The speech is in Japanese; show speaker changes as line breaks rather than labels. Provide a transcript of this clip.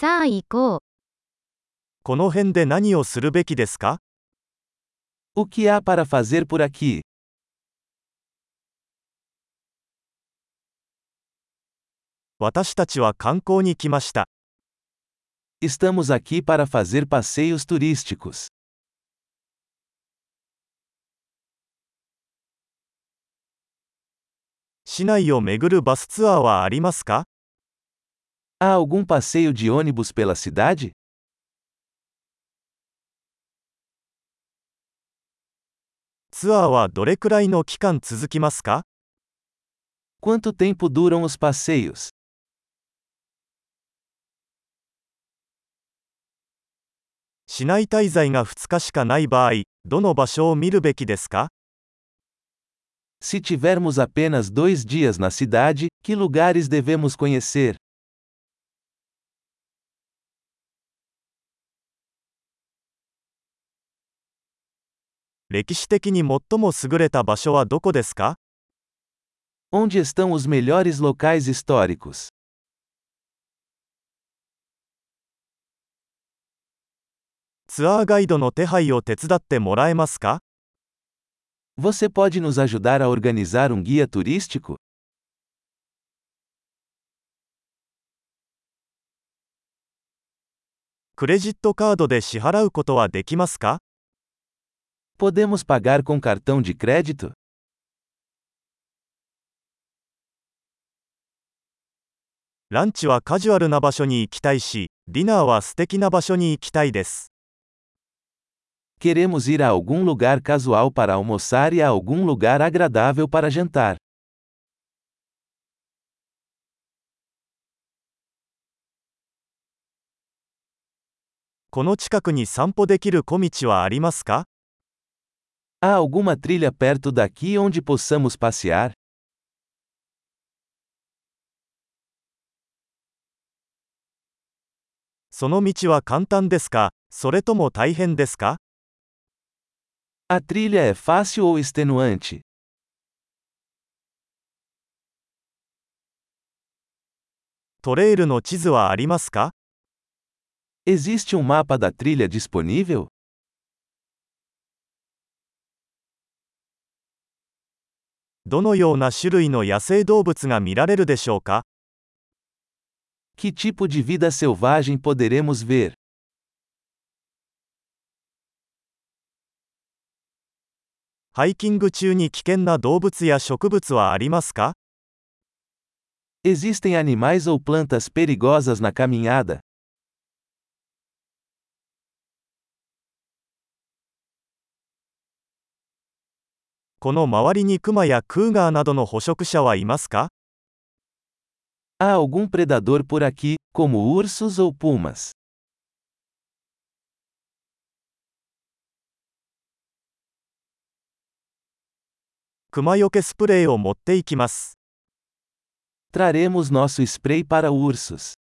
さあ行こう。
この辺で何をするべきですか
O que há para fazer por aqui?
私たちは観光に来ました。
Estamos aqui para fazer passeios turísticos.
市内を巡るバスツアーはありますか
Há algum passeio de ônibus pela cidade? Quanto tempo duram os passeios? Se tivermos apenas dois dias na cidade, que lugares devemos conhecer?
歴史的に最も優れた場所はどこですか
Onde estão os melhores locais históricos?
ツアーガイドの手配を手伝ってもらえますか
Você pode nos ajudar a organizar um guia turístico?
クレジットカードで支払うことはできますか
Podemos pagar com cartão de crédito?
ランチはカジュアルな場所に行きたいし、ディナーは素敵な場所に行きたいです。
Queremos ir a algum lugar casual para almoçar e a algum lugar agradável para jantar.
この近くに散歩できる小道はありますか
Há alguma trilha perto daqui onde possamos passear?
その道は簡単ですかそれとも大変ですか
A trilha é fácil ou extenuante?
トレイルの地図はありますか
Existe um mapa da trilha disponível?
どのような種類の野生動物が見られるでしょうか
Que tipo de vida selvagem poderemos ver?
ハイキング中に危険な動物や植物はありますか
Existem animais ou plantas perigosas na caminhada?
この周りにクマやクーガーなどの捕食者はいますか
Há algum predador por aqui, como ursos ou pumas?
クマよけスプレーを持っていきます。
Traremos nosso spray para ursos.